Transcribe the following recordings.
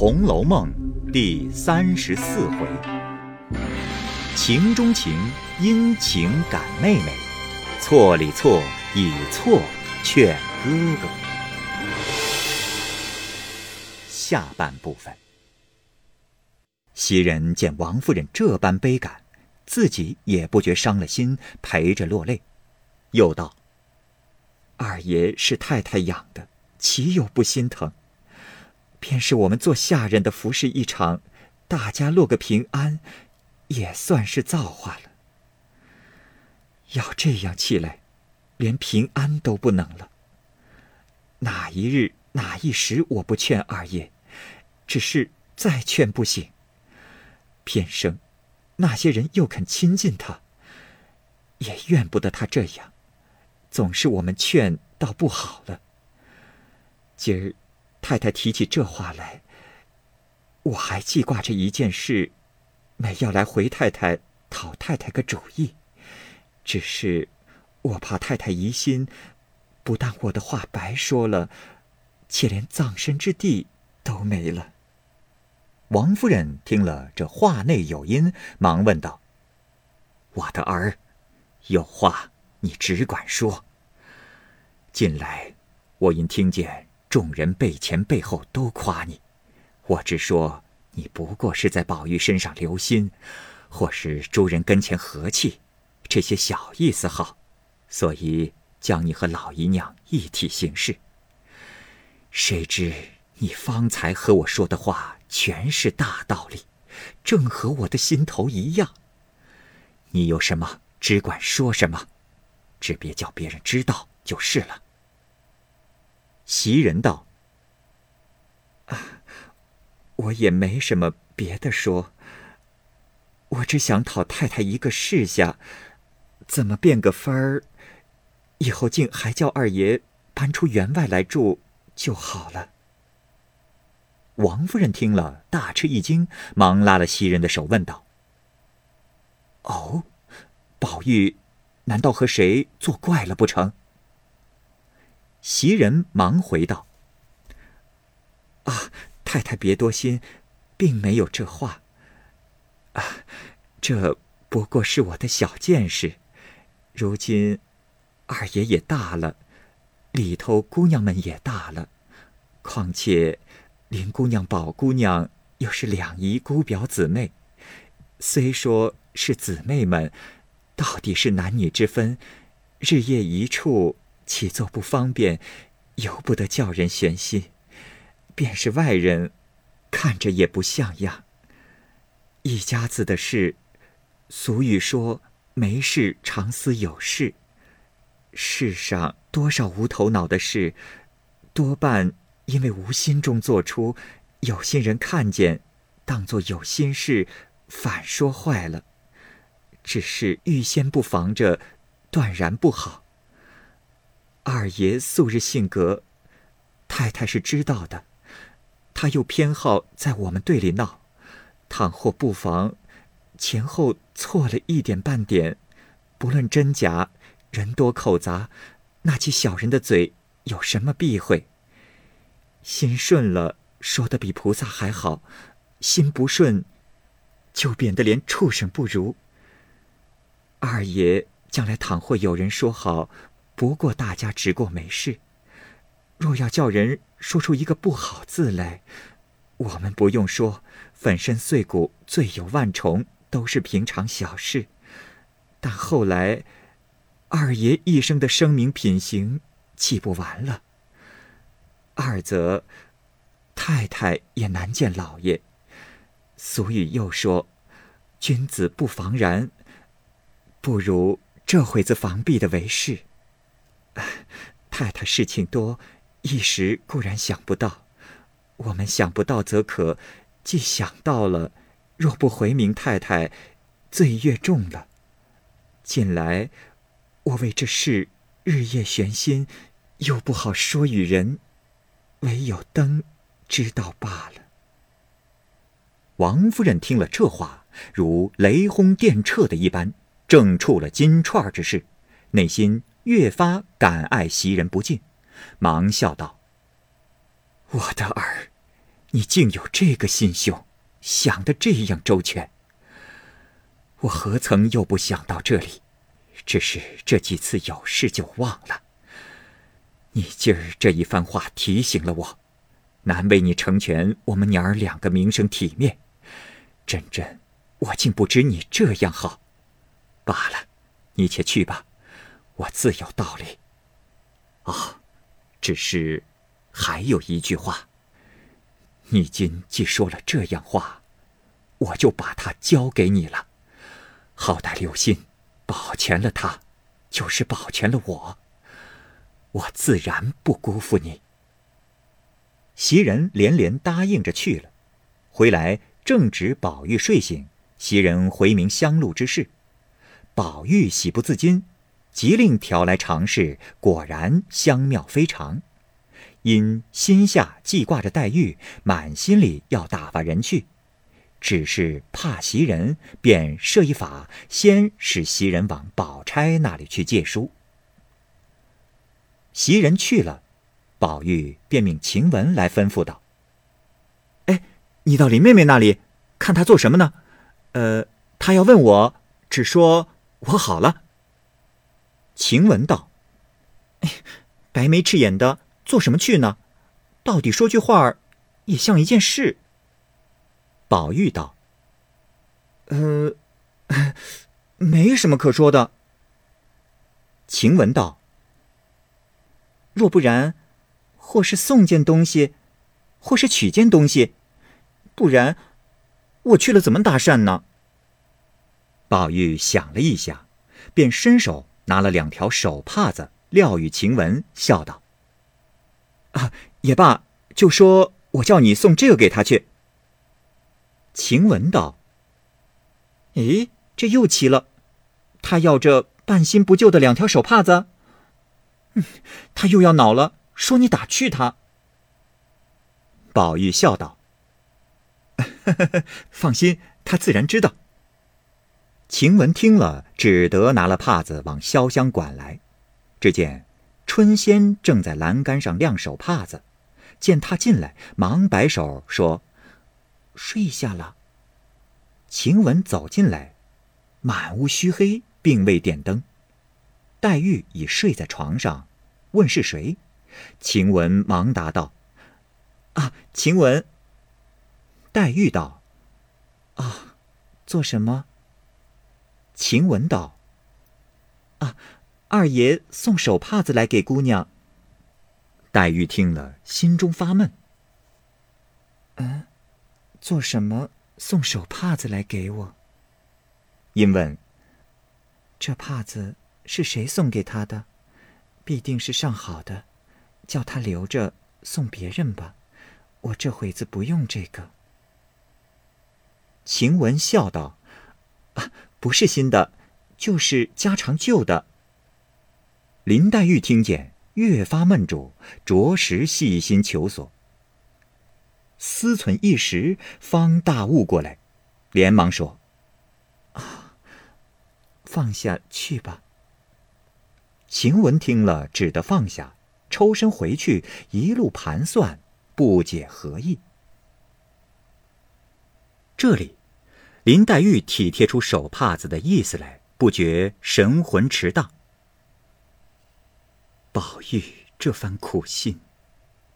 红楼梦》第三十四回：情中情，因情感妹妹；错里错，以错劝哥哥。下半部分，袭人见王夫人这般悲感，自己也不觉伤了心，陪着落泪，又道：“二爷是太太养的，岂有不心疼？”便是我们做下人的服侍一场，大家落个平安，也算是造化了。要这样起来，连平安都不能了。哪一日哪一时，我不劝二爷，只是再劝不行。偏生那些人又肯亲近他，也怨不得他这样，总是我们劝倒不好了。今儿。太太提起这话来，我还记挂着一件事，没要来回太太讨太太个主意。只是我怕太太疑心，不但我的话白说了，且连葬身之地都没了。王夫人听了这话内有音，忙问道：“我的儿，有话你只管说。近来我因听见。”众人背前背后都夸你，我只说你不过是在宝玉身上留心，或是诸人跟前和气，这些小意思好，所以将你和老姨娘一体行事。谁知你方才和我说的话全是大道理，正和我的心头一样。你有什么只管说什么，只别叫别人知道就是了。袭人道：“，我也没什么别的说。我只想讨太太一个示下，怎么变个法儿，以后竟还叫二爷搬出园外来住就好了。”王夫人听了，大吃一惊，忙拉了袭人的手，问道：“哦，宝玉难道和谁作怪了不成？”袭人忙回道：“啊，太太别多心，并没有这话。啊，这不过是我的小见识。如今二爷也大了，里头姑娘们也大了，况且林姑娘、宝姑娘又是两姨姑表姊妹，虽说是姊妹们，到底是男女之分，日夜一处。”起坐不方便，由不得叫人悬心。便是外人，看着也不像样。一家子的事，俗语说“没事常思有事”。世上多少无头脑的事，多半因为无心中做出，有心人看见，当作有心事，反说坏了。只是预先不防着，断然不好。二爷素日性格，太太是知道的。他又偏好在我们队里闹，倘或不妨前后错了一点半点，不论真假，人多口杂，那起小人的嘴有什么避讳？心顺了，说的比菩萨还好；心不顺，就贬得连畜生不如。二爷将来倘或有人说好。不过大家只过没事，若要叫人说出一个不好字来，我们不用说，粉身碎骨、罪有万重，都是平常小事。但后来，二爷一生的声名品行，岂不完了。二则，太太也难见老爷。俗语又说：“君子不防然。”不如这会子防避的为是。太太事情多，一时固然想不到。我们想不到则可，既想到了，若不回明太太，罪越重了。近来我为这事日夜悬心，又不好说与人，唯有灯知道罢了。王夫人听了这话，如雷轰电掣的一般，正触了金串之事，内心。越发感爱袭人不尽，忙笑道：“我的儿，你竟有这个心胸，想得这样周全。我何曾又不想到这里？只是这几次有事就忘了。你今儿这一番话提醒了我，难为你成全我们娘儿两个名声体面。真真，我竟不知你这样好。罢了，你且去吧，我自有道理。哦，只是还有一句话。你今既说了这样话，我就把它交给你了。好歹留心。保全了他，就是保全了我。我自然不辜负你。袭人连连答应着去了，回来正值宝玉睡醒，袭人回明香露之事，宝玉喜不自禁，即令调来尝试，果然香妙非常。因心下记挂着黛玉，满心里要打发人去。只是怕袭人，便设一法，先使袭人往宝钗那里去借书。袭人去了，宝玉便命晴雯来吩咐道：“哎，你到林妹妹那里，看她做什么呢？呃，她要问我，只说我好了。”晴雯道：“哎，白眉赤眼的，做什么去呢？到底说句话，也像一件事。”宝玉道：“呃，没什么可说的。”晴雯道：“若不然，或是送件东西，或是取件东西，不然，我去了怎么搭讪呢？”宝玉想了一想，便伸手拿了两条手帕子，撂与晴雯，笑道：“啊，也罢，就说我叫你送这个给他去。”晴雯道：“咦，这又奇了，他要这半新不旧的两条手帕子，他又要恼了，说你打趣他。”宝玉笑道：“ 放心，他自然知道。”晴雯听了，只得拿了帕子往潇湘馆来。只见春仙正在栏杆上晾手帕子，见他进来，忙摆手说。睡下了。晴雯走进来，满屋虚黑，并未点灯。黛玉已睡在床上，问是谁。晴雯忙答道：“啊，晴雯。”黛玉道：“啊，做什么？”晴雯道：“啊，二爷送手帕子来给姑娘。”黛玉听了，心中发闷。嗯。做什么送手帕子来给我？因问：“这帕子是谁送给他的？必定是上好的，叫他留着送别人吧。我这会子不用这个。”晴雯笑道：“啊，不是新的，就是家常旧的。”林黛玉听见，越发闷住，着实细心求索。思忖一时，方大悟过来，连忙说：“啊，放下去吧。”晴雯听了，只得放下，抽身回去，一路盘算，不解何意。这里，林黛玉体贴出手帕子的意思来，不觉神魂迟荡。宝玉这番苦心，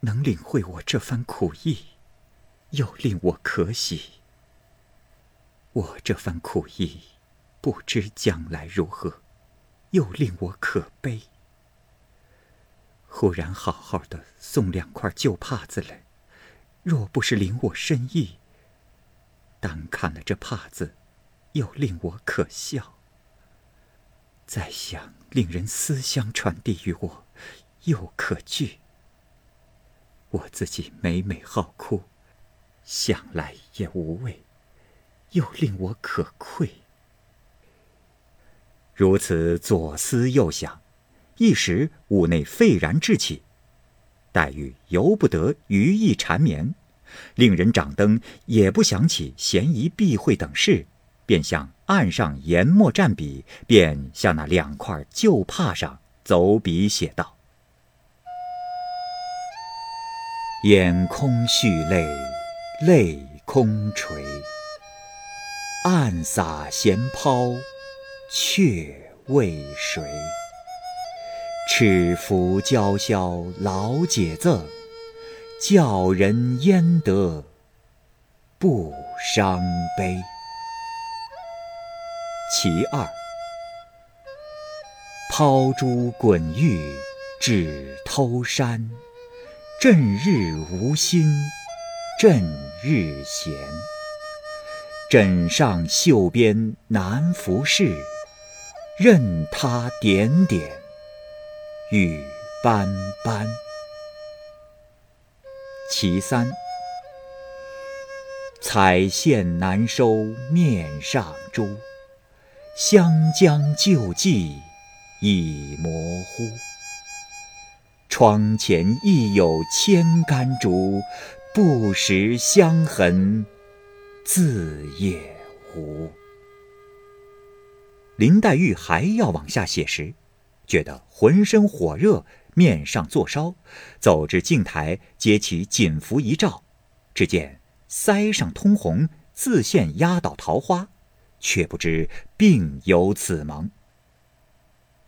能领会我这番苦意。又令我可喜。我这番苦意，不知将来如何，又令我可悲。忽然好好的送两块旧帕子来，若不是领我深意，但看了这帕子，又令我可笑。再想令人思乡传递于我，又可惧。我自己每每好哭。想来也无味，又令我可愧。如此左思右想，一时屋内沸然至起。黛玉由不得余意缠绵，令人掌灯，也不想起嫌疑避讳等事，便向案上研墨蘸笔，便向那两块旧帕上走笔写道：“眼空蓄泪。”泪空垂。暗洒闲抛，却为谁？赤符娇绡老解赠，教人焉得不伤悲？其二。抛珠滚玉只偷山，振日无心，振日闲。枕上绣边难拂拭，任他点点雨斑斑。其三，彩线难收面上珠，湘江旧迹已模糊。窗前亦有千竿竹，不识香痕。自也无。林黛玉还要往下写时，觉得浑身火热，面上作烧，走至镜台，揭起锦服一照，只见腮上通红，自现压倒桃花，却不知病由此萌。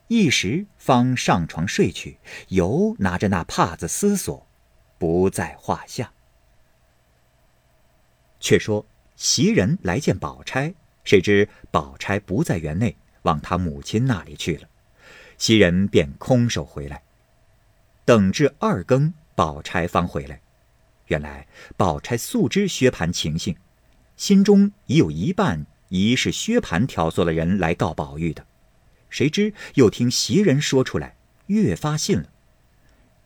一时方上床睡去，犹拿着那帕子思索，不在话下。却说。袭人来见宝钗，谁知宝钗不在园内，往她母亲那里去了。袭人便空手回来，等至二更，宝钗方回来。原来宝钗素知薛蟠情性，心中已有一半疑是薛蟠挑唆了人来告宝玉的。谁知又听袭人说出来，越发信了。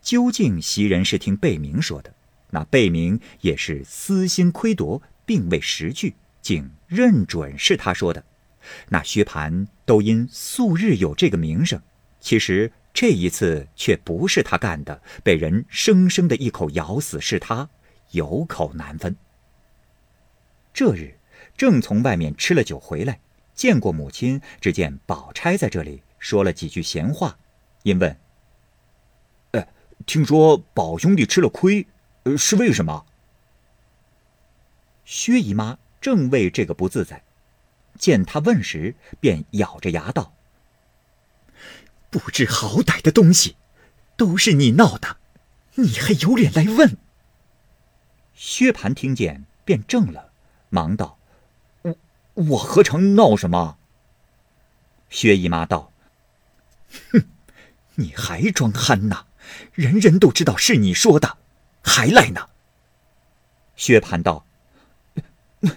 究竟袭人是听贝明说的，那贝明也是私心窥夺。并未实据，竟认准是他说的。那薛蟠都因素日有这个名声，其实这一次却不是他干的，被人生生的一口咬死是他，有口难分。这日正从外面吃了酒回来，见过母亲，只见宝钗在这里说了几句闲话，因问：“哎，听说宝兄弟吃了亏，是为什么？”薛姨妈正为这个不自在，见他问时，便咬着牙道：“不知好歹的东西，都是你闹的，你还有脸来问？”薛蟠听见，便怔了，忙道：“我我何尝闹什么？”薛姨妈道：“哼，你还装憨呐！人人都知道是你说的，还赖呢。”薛蟠道。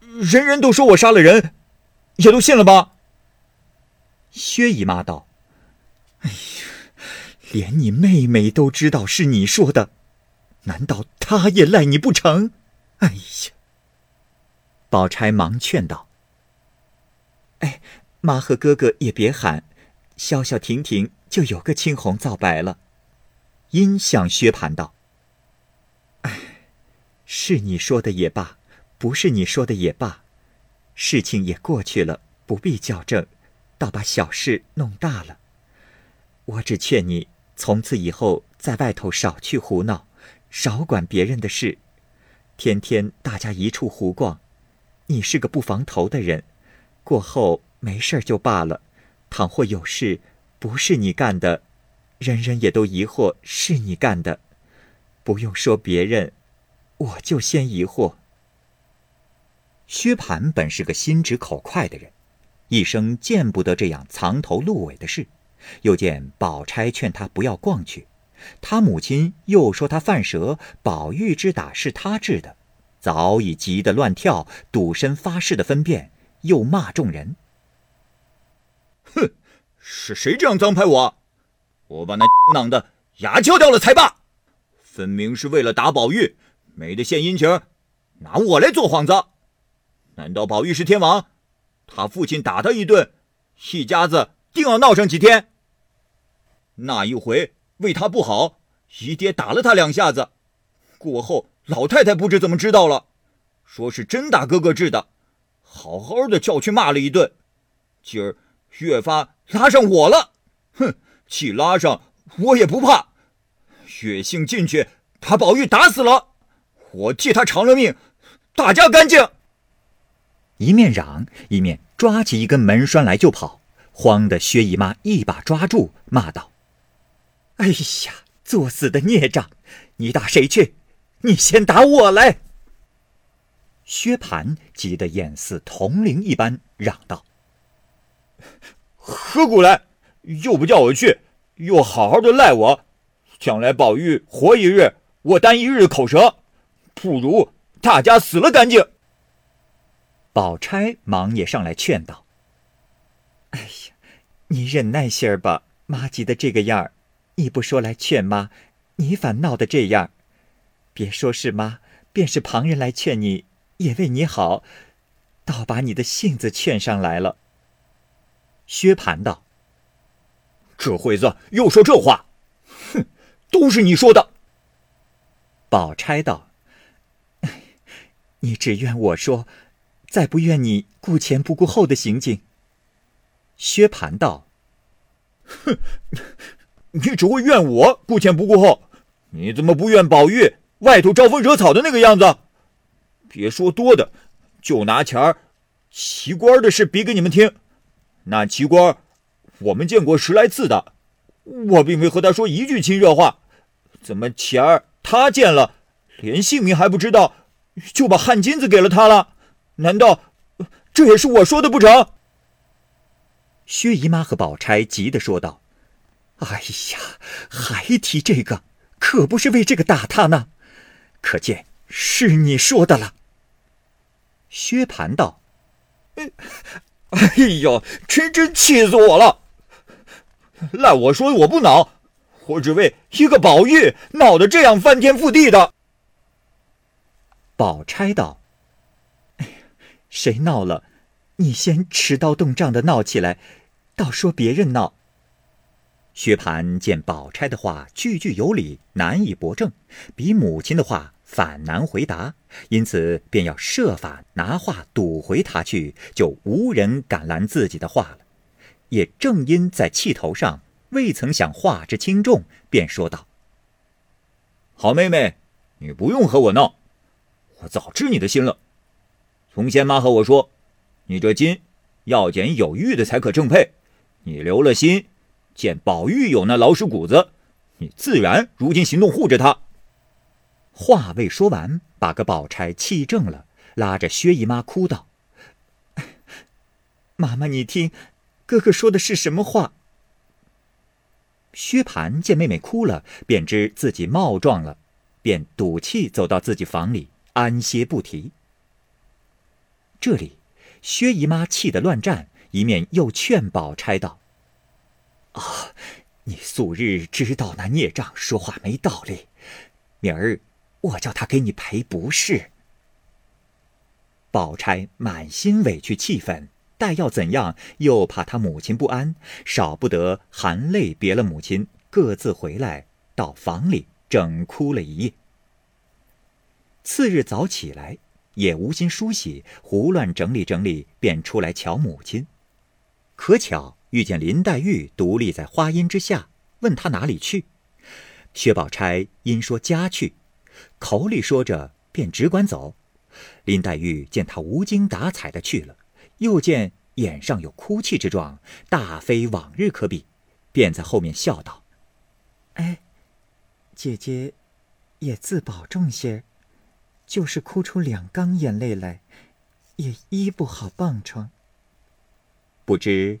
人人都说我杀了人，也都信了吧？薛姨妈道：“哎呀，连你妹妹都知道是你说的，难道她也赖你不成？”哎呀！宝钗忙劝道：“哎，妈和哥哥也别喊，消消停停就有个青红皂白了。”因向薛蟠道：“哎，是你说的也罢。”不是你说的也罢，事情也过去了，不必较正，倒把小事弄大了。我只劝你从此以后在外头少去胡闹，少管别人的事，天天大家一处胡逛。你是个不防头的人，过后没事就罢了。倘或有事不是你干的，人人也都疑惑是你干的，不用说别人，我就先疑惑。薛蟠本是个心直口快的人，一生见不得这样藏头露尾的事。又见宝钗劝他不要逛去，他母亲又说他犯蛇，宝玉之打是他治的，早已急得乱跳，赌身发誓的分辨，又骂众人：“哼，是谁这样脏拍我？我把那 囊的牙敲掉了才罢！分明是为了打宝玉，没得献殷勤，拿我来做幌子。”难道宝玉是天王？他父亲打他一顿，一家子定要闹上几天。那一回为他不好，姨爹打了他两下子，过后老太太不知怎么知道了，说是真打哥哥治的，好好的叫去骂了一顿。今儿越发拉上我了，哼，气拉上我也不怕，血性进去把宝玉打死了，我替他偿了命，大家干净！一面嚷，一面抓起一根门栓来就跑，慌得薛姨妈一把抓住，骂道：“哎呀，作死的孽障！你打谁去？你先打我来！”薛蟠急得眼似铜铃一般，嚷道：“何故来？又不叫我去，又好好的赖我，将来宝玉活一日，我担一日口舌，不如大家死了干净。”宝钗忙也上来劝道：“哎呀，你忍耐些儿吧，妈急得这个样儿，你不说来劝妈，你反闹得这样。别说是妈，便是旁人来劝你，也为你好，倒把你的性子劝上来了。”薛蟠道：“这会子又说这话，哼，都是你说的。”宝钗道：“你只怨我说。”再不怨你顾前不顾后的行径。薛蟠道：“哼，你只会怨我顾前不顾后，你怎么不怨宝玉外头招风惹草的那个样子？别说多的，就拿前儿奇官的事比给你们听。那奇官，我们见过十来次的，我并没和他说一句亲热话，怎么前儿他见了，连姓名还不知道，就把汗金子给了他了？”难道这也是我说的不成？薛姨妈和宝钗急的说道：“哎呀，还提这个，可不是为这个打他呢？可见是你说的了。”薛蟠道：“哎呦，真真气死我了！赖我说我不恼，我只为一个宝玉闹得这样翻天覆地的。”宝钗道。谁闹了？你先持刀动杖的闹起来，倒说别人闹。薛蟠见宝钗的话句句有理，难以驳正，比母亲的话反难回答，因此便要设法拿话堵回他去，就无人敢拦自己的话了。也正因在气头上，未曾想话之轻重，便说道：“好妹妹，你不用和我闹，我早知你的心了。”从仙妈和我说，你这金要捡有玉的才可正配。你留了心，见宝玉有那老鼠骨子，你自然如今行动护着他。话未说完，把个宝钗气正了，拉着薛姨妈哭道：“妈妈，你听，哥哥说的是什么话？”薛蟠见妹妹哭了，便知自己冒撞了，便赌气走到自己房里安歇不提。这里，薛姨妈气得乱战，一面又劝宝钗道：“啊，你素日知道那孽障说话没道理，明儿我叫他给你赔不是。”宝钗满心委屈气愤，待要怎样，又怕他母亲不安，少不得含泪别了母亲，各自回来到房里，整哭了一夜。次日早起来。也无心梳洗，胡乱整理整理，便出来瞧母亲。可巧遇见林黛玉独立在花荫之下，问她哪里去。薛宝钗因说家去，口里说着，便只管走。林黛玉见他无精打采的去了，又见眼上有哭泣之状，大非往日可比，便在后面笑道：“哎，姐姐，也自保重些。”就是哭出两缸眼泪来，也医不好棒疮。不知